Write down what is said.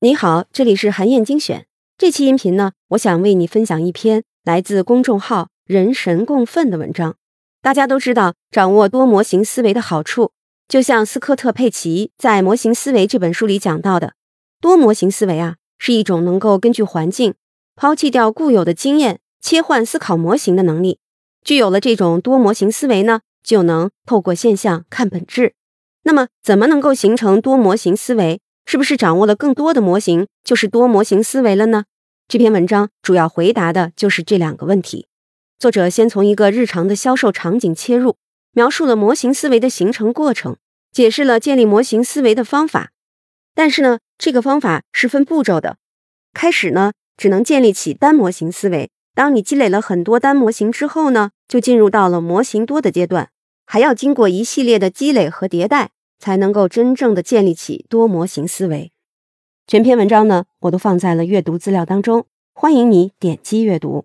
你好，这里是韩燕精选。这期音频呢，我想为你分享一篇来自公众号“人神共愤”的文章。大家都知道，掌握多模型思维的好处，就像斯科特·佩奇在《模型思维》这本书里讲到的，多模型思维啊，是一种能够根据环境抛弃掉固有的经验，切换思考模型的能力。具有了这种多模型思维呢，就能透过现象看本质。那么，怎么能够形成多模型思维？是不是掌握了更多的模型就是多模型思维了呢？这篇文章主要回答的就是这两个问题。作者先从一个日常的销售场景切入，描述了模型思维的形成过程，解释了建立模型思维的方法。但是呢，这个方法是分步骤的。开始呢，只能建立起单模型思维。当你积累了很多单模型之后呢，就进入到了模型多的阶段，还要经过一系列的积累和迭代。才能够真正的建立起多模型思维。全篇文章呢，我都放在了阅读资料当中，欢迎你点击阅读。